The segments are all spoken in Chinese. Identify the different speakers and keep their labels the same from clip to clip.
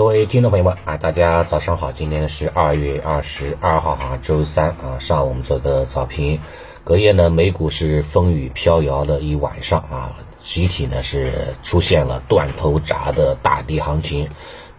Speaker 1: 各位听众朋友们啊，大家早上好！今天是二月二十二号哈，周三啊，上午我们做个早评。隔夜呢，美股是风雨飘摇了一晚上啊，集体呢是出现了断头铡的大跌行情。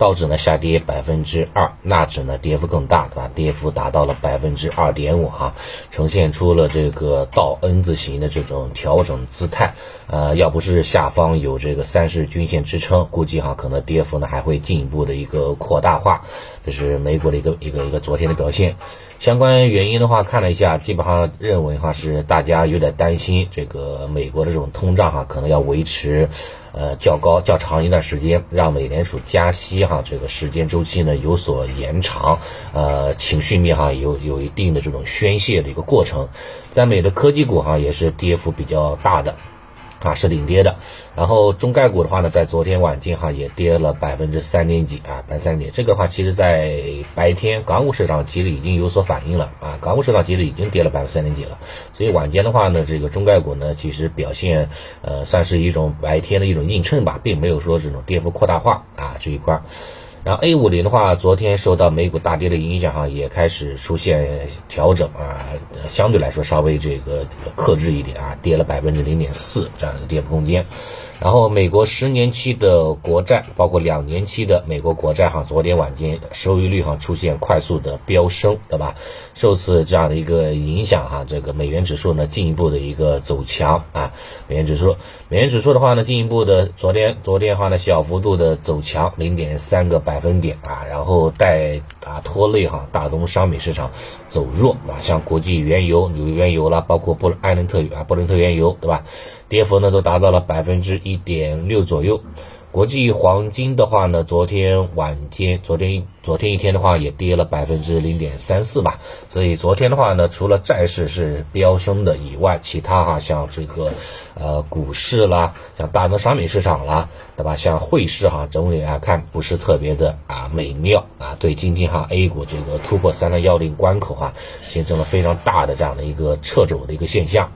Speaker 1: 道指呢下跌百分之二，纳指呢跌幅更大，对吧？跌幅达到了百分之二点五啊，呈现出了这个倒 N 字形的这种调整姿态。呃，要不是下方有这个三十均线支撑，估计哈可能跌幅呢还会进一步的一个扩大化。这是美股的一个一个一个昨天的表现。相关原因的话，看了一下，基本上认为哈是大家有点担心这个美国的这种通胀哈可能要维持。呃，较高较长一段时间，让美联储加息哈，这个时间周期呢有所延长，呃，情绪面哈有有一定的这种宣泄的一个过程，在美的科技股哈也是跌幅比较大的。啊，是领跌的，然后中概股的话呢，在昨天晚间哈也跌了百分之三点几啊，百分之三点。这个话其实，在白天港股市场其实已经有所反应了啊，港股市场其实已经跌了百分之三点几了。所以晚间的话呢，这个中概股呢，其实表现呃算是一种白天的一种映衬吧，并没有说这种跌幅扩大化啊这一块。然后 A 五零的话，昨天受到美股大跌的影响哈，也开始出现调整啊，相对来说稍微这个克制一点啊，跌了百分之零点四这样的跌幅空间。然后美国十年期的国债，包括两年期的美国国债哈，昨天晚间收益率哈出现快速的飙升，对吧？受此这样的一个影响哈，这个美元指数呢进一步的一个走强啊，美元指数，美元指数的话呢进一步的昨天昨天的话呢小幅度的走强零点三个百分点啊，然后带啊拖累哈大宗商品市场走弱啊，像国际原油、纽约原油啦，包括布艾伦特啊布伦特原油，对吧？跌幅呢都达到了百分之一点六左右，国际黄金的话呢，昨天晚间，昨天昨天一天的话也跌了百分之零点三四吧。所以昨天的话呢，除了债市是飙升的以外，其他哈像这个呃股市啦，像大宗商品市场啦，对吧？像汇市哈，整体来看不是特别的啊美妙啊。对今天哈 A 股这个突破三三幺零关口哈，形成了非常大的这样的一个掣肘的一个现象。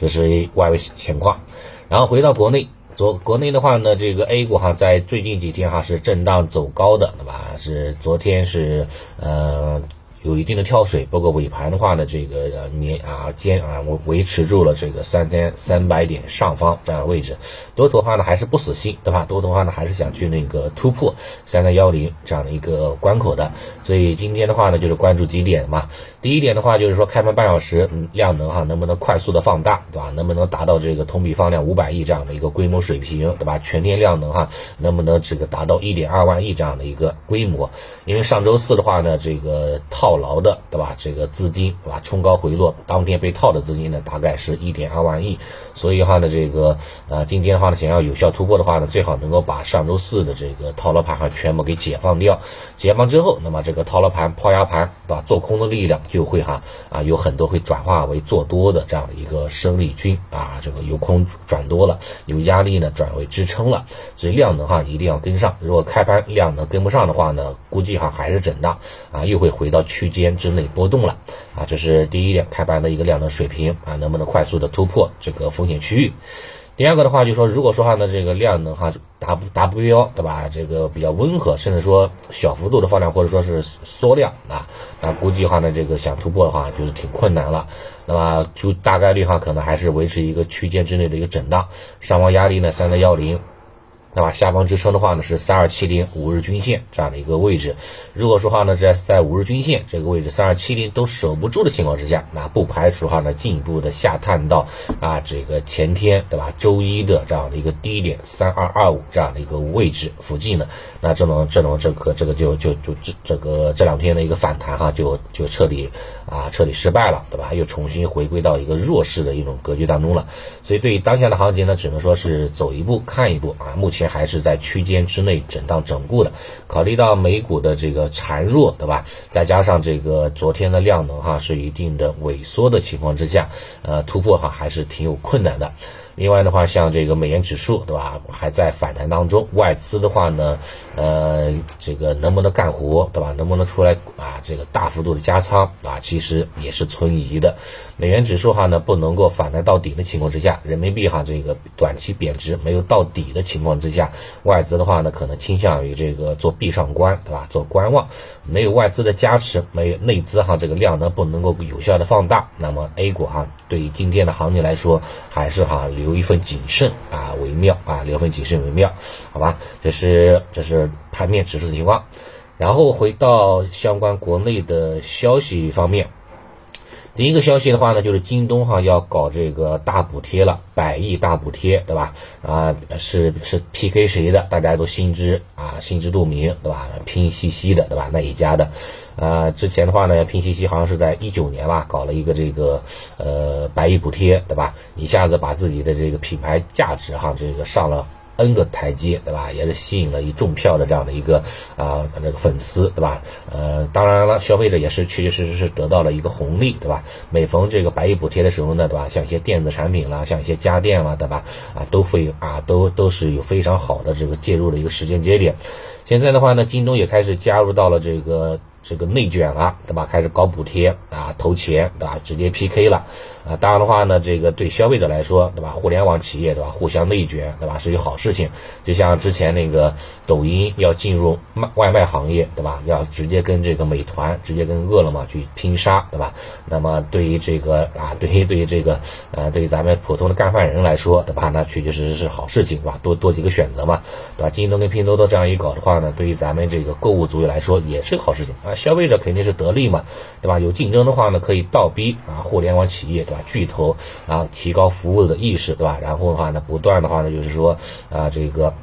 Speaker 1: 这是外围情况，然后回到国内，昨国内的话呢，这个 A 股哈在最近几天哈是震荡走高的，对吧？是昨天是呃。有一定的跳水，包括尾盘的话呢，这个年啊坚啊维维持住了这个三千三百点上方这样的位置，多头的话呢还是不死心，对吧？多头的话呢还是想去那个突破三三幺零这样的一个关口的，所以今天的话呢就是关注几点嘛。第一点的话就是说开盘半小时量能哈能不能快速的放大，对吧？能不能达到这个同比放量五百亿这样的一个规模水平，对吧？全天量能哈能不能这个达到一点二万亿这样的一个规模？因为上周四的话呢，这个套。套牢的，对吧？这个资金，对吧？冲高回落，当天被套的资金呢，大概是一点二万亿。所以的话呢，这个呃，今天的话呢，想要有效突破的话呢，最好能够把上周四的这个套牢盘哈全部给解放掉。解放之后，那么这个套牢盘、抛压盘，对吧？做空的力量就会哈啊，有很多会转化为做多的这样的一个生力军啊。这个由空转多了，有压力呢转为支撑了。所以量能哈一定要跟上。如果开盘量能跟不上的话呢，估计哈还是震荡啊，又会回到去区间之内波动了啊，这是第一点，开盘的一个量能水平啊，能不能快速的突破这个风险区域？第二个的话，就说如果说话呢，这个量能哈达不达不标，对吧？这个比较温和，甚至说小幅度的放量或者说是缩量啊，那估计的话呢，这个想突破的话就是挺困难了。那么就大概率哈，可能还是维持一个区间之内的一个震荡，上方压力呢三三幺零。那么？下方支撑的话呢是三二七零五日均线这样的一个位置。如果说话呢在在五日均线这个位置三二七零都守不住的情况之下，那不排除话呢进一步的下探到啊这个前天对吧周一的这样的一个低点三二二五这样的一个位置附近呢，那这种这种这个这个就就就这这个这两天的一个反弹哈就就彻底啊彻底失败了对吧？又重新回归到一个弱势的一种格局当中了。所以对于当下的行情呢，只能说是走一步看一步啊。目前。还是在区间之内震荡整固的，考虑到美股的这个孱弱，对吧？再加上这个昨天的量能哈是一定的萎缩的情况之下，呃，突破哈还是挺有困难的。另外的话，像这个美元指数，对吧，还在反弹当中。外资的话呢，呃，这个能不能干活，对吧？能不能出来啊？这个大幅度的加仓啊，其实也是存疑的。美元指数哈呢，不能够反弹到底的情况之下，人民币哈这个短期贬值没有到底的情况之下，外资的话呢，可能倾向于这个做闭上关，对吧？做观望。没有外资的加持，没有内资哈这个量呢不能够有效的放大，那么 A 股哈对于今天的行情来说，还是哈留留一份谨慎啊为妙啊，留份谨慎为妙，好吧？这是这是盘面指数的情况，然后回到相关国内的消息方面。第一个消息的话呢，就是京东哈要搞这个大补贴了，百亿大补贴，对吧？啊，是是 PK 谁的？大家都心知啊，心知肚明，对吧？拼夕夕的，对吧？那一家的，呃，之前的话呢，拼夕夕好像是在一九年吧，搞了一个这个呃百亿补贴，对吧？一下子把自己的这个品牌价值哈，这个上了。N 个台阶，对吧？也是吸引了一众票的这样的一个啊这个粉丝，对吧？呃，当然了，消费者也是确确实实是得到了一个红利，对吧？每逢这个百亿补贴的时候呢，对吧？像一些电子产品啦，像一些家电啦，对吧？啊，都会啊都都是有非常好的这个介入的一个时间节点。现在的话呢，京东也开始加入到了这个。这个内卷了，对吧？开始搞补贴啊，投钱，对吧？直接 PK 了啊。当然的话呢，这个对消费者来说，对吧？互联网企业，对吧？互相内卷，对吧？是一个好事情。就像之前那个抖音要进入卖外卖行业，对吧？要直接跟这个美团，直接跟饿了么去拼杀，对吧？那么对于这个啊，对于对于这个呃，对于咱们普通的干饭人来说，对吧？那确确实实是好事情，是吧？多多几个选择嘛，对吧？京东跟拼多多这样一搞的话呢，对于咱们这个购物族来说也是个好事情啊。消费者肯定是得利嘛，对吧？有竞争的话呢，可以倒逼啊，互联网企业对吧？巨头啊，提高服务的意识，对吧？然后的话呢，不断的话呢，就是说啊，这个。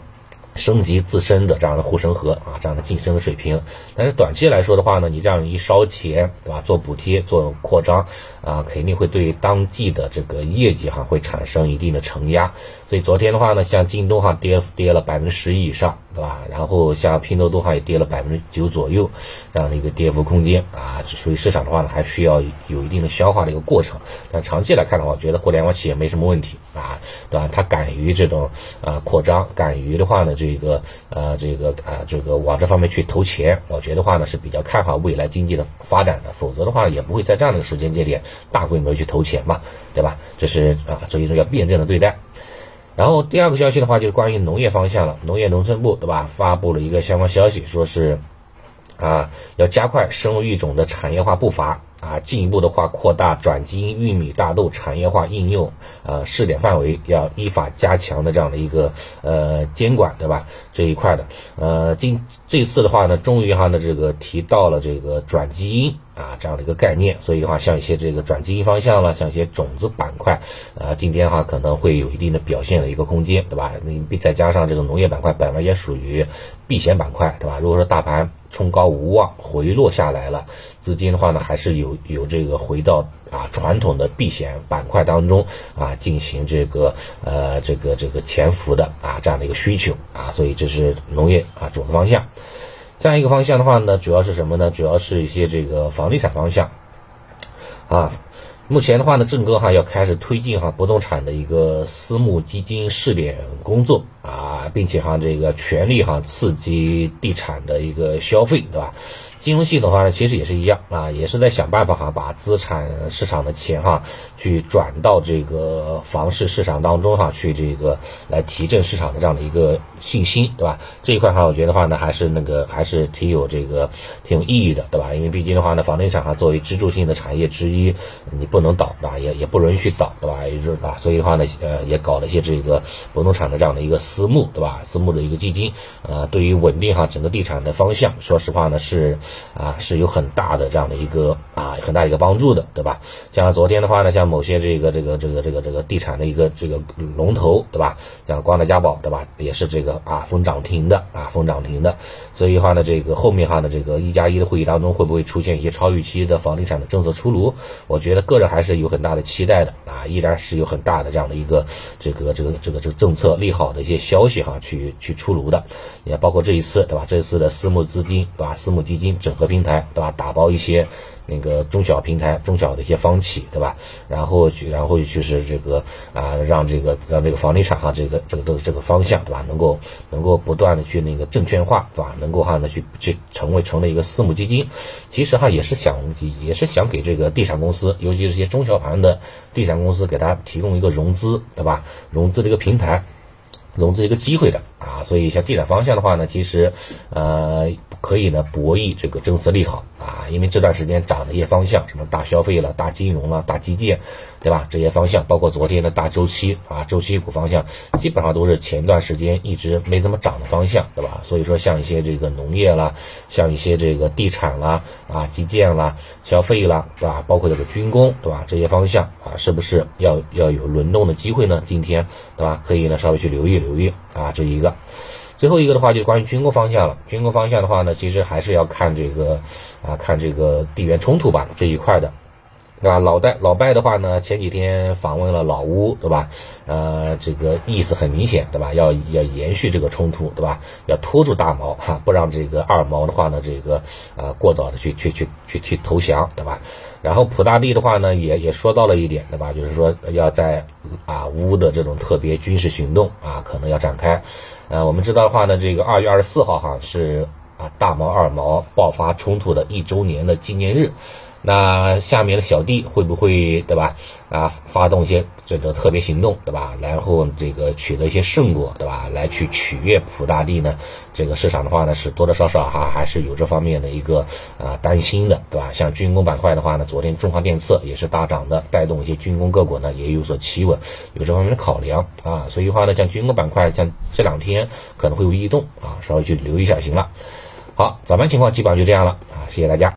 Speaker 1: 升级自身的这样的护城河啊，这样的晋升的水平。但是短期来说的话呢，你这样一烧钱，对吧？做补贴、做扩张啊，肯定会对当季的这个业绩哈会产生一定的承压。所以昨天的话呢，像京东哈跌跌了百分之十一以上，对吧？然后像拼多多话也跌了百分之九左右，这样的一个跌幅空间啊，属于市场的话呢，还需要有一定的消化的一个过程。但长期来看的话，我觉得互联网企业没什么问题啊，对吧？它敢于这种啊扩张，敢于的话呢，这个呃这个啊这个往这方面去投钱，我觉得话呢是比较看好未来经济的发展的。否则的话，也不会在这样的时间节点大规模去投钱嘛，对吧？这是啊，所以说要辩证的对待。然后第二个消息的话，就是关于农业方向了。农业农村部对吧，发布了一个相关消息，说是啊，要加快生物育种的产业化步伐啊，进一步的话扩大转基因玉米、大豆产业化应用呃试点范围，要依法加强的这样的一个呃监管，对吧？这一块的呃，今这次的话呢，终于哈呢这个提到了这个转基因。啊，这样的一个概念，所以的话，像一些这个转基因方向了，像一些种子板块，呃，今天哈可能会有一定的表现的一个空间，对吧？你再加上这个农业板块本来也属于避险板块，对吧？如果说大盘冲高无望，回落下来了，资金的话呢，还是有有这个回到啊传统的避险板块当中啊进行这个呃这个这个潜伏的啊这样的一个需求啊，所以这是农业啊种子方向。这样一个方向的话呢，主要是什么呢？主要是一些这个房地产方向，啊，目前的话呢，郑哥哈要开始推进哈不动产的一个私募基金试点工作啊，并且哈这个全力哈刺激地产的一个消费，对吧？金融系统的话呢，其实也是一样啊，也是在想办法哈，把资产市场的钱哈，去转到这个房市市场当中哈，去这个来提振市场的这样的一个信心，对吧？这一块哈，我觉得话呢，还是那个还是挺有这个挺有意义的，对吧？因为毕竟的话呢，房地产哈作为支柱性的产业之一，你不能倒，对吧？也也不允许倒，对吧？也就是啊，所以的话呢，呃，也搞了一些这个不动产的这样的一个私募，对吧？私募的一个基金，呃，对于稳定哈整个地产的方向，说实话呢是。啊，是有很大的这样的一个啊，很大一个帮助的，对吧？像昨天的话呢，像某些这个这个这个这个这个地产的一个这个龙头，对吧？像光大家宝，对吧？也是这个啊封涨停的啊封涨停的。所以的话呢，这个后面哈呢，这个一加一的会议当中会不会出现一些超预期的房地产的政策出炉？我觉得个人还是有很大的期待的啊，依然是有很大的这样的一个这个这个这个这个政策利好的一些消息哈去去出炉的，也包括这一次对吧？这一次的私募资金对吧？私募基金整合平台对吧？打包一些。那个中小平台、中小的一些房企，对吧？然后去，然后就是这个啊，让这个让这个房地产哈，这个这个这个这个方向，对吧？能够能够不断的去那个证券化，对吧？能够哈呢去去成为成了一个私募基金，其实哈也是想也是想给这个地产公司，尤其是些中小盘的地产公司，给他提供一个融资，对吧？融资的一个平台，融资一个机会的啊。所以像地产方向的话呢，其实呃可以呢博弈这个政策利好。啊，因为这段时间涨的一些方向，什么大消费了、大金融了、大基建，对吧？这些方向，包括昨天的大周期啊，周期股方向，基本上都是前段时间一直没怎么涨的方向，对吧？所以说，像一些这个农业啦，像一些这个地产啦，啊，基建啦，消费啦，对吧？包括这个军工，对吧？这些方向啊，是不是要要有轮动的机会呢？今天，对吧？可以呢，稍微去留意留意啊，这一个。最后一个的话就关于军工方向了。军工方向的话呢，其实还是要看这个啊，看这个地缘冲突吧这一块的，对吧？老戴老拜的话呢，前几天访问了老乌，对吧？呃，这个意思很明显，对吧？要要延续这个冲突，对吧？要拖住大毛哈，不让这个二毛的话呢，这个呃过早的去去去去去投降，对吧？然后普大帝的话呢，也也说到了一点，对吧？就是说要在啊乌的这种特别军事行动啊，可能要展开。呃，我们知道的话呢，这个二月二十四号哈是啊大毛二毛爆发冲突的一周年的纪念日。那下面的小弟会不会对吧？啊，发动一些这个特别行动，对吧？然后这个取得一些胜果，对吧？来去取悦普大帝呢？这个市场的话呢，是多多少少哈还是有这方面的一个啊担心的，对吧？像军工板块的话呢，昨天中航电测也是大涨的，带动一些军工个股呢也有所企稳，有这方面的考量啊。所以话呢，像军工板块，像这两天可能会有异动啊，稍微去留意一下行了。好，早盘情况基本上就这样了啊，谢谢大家。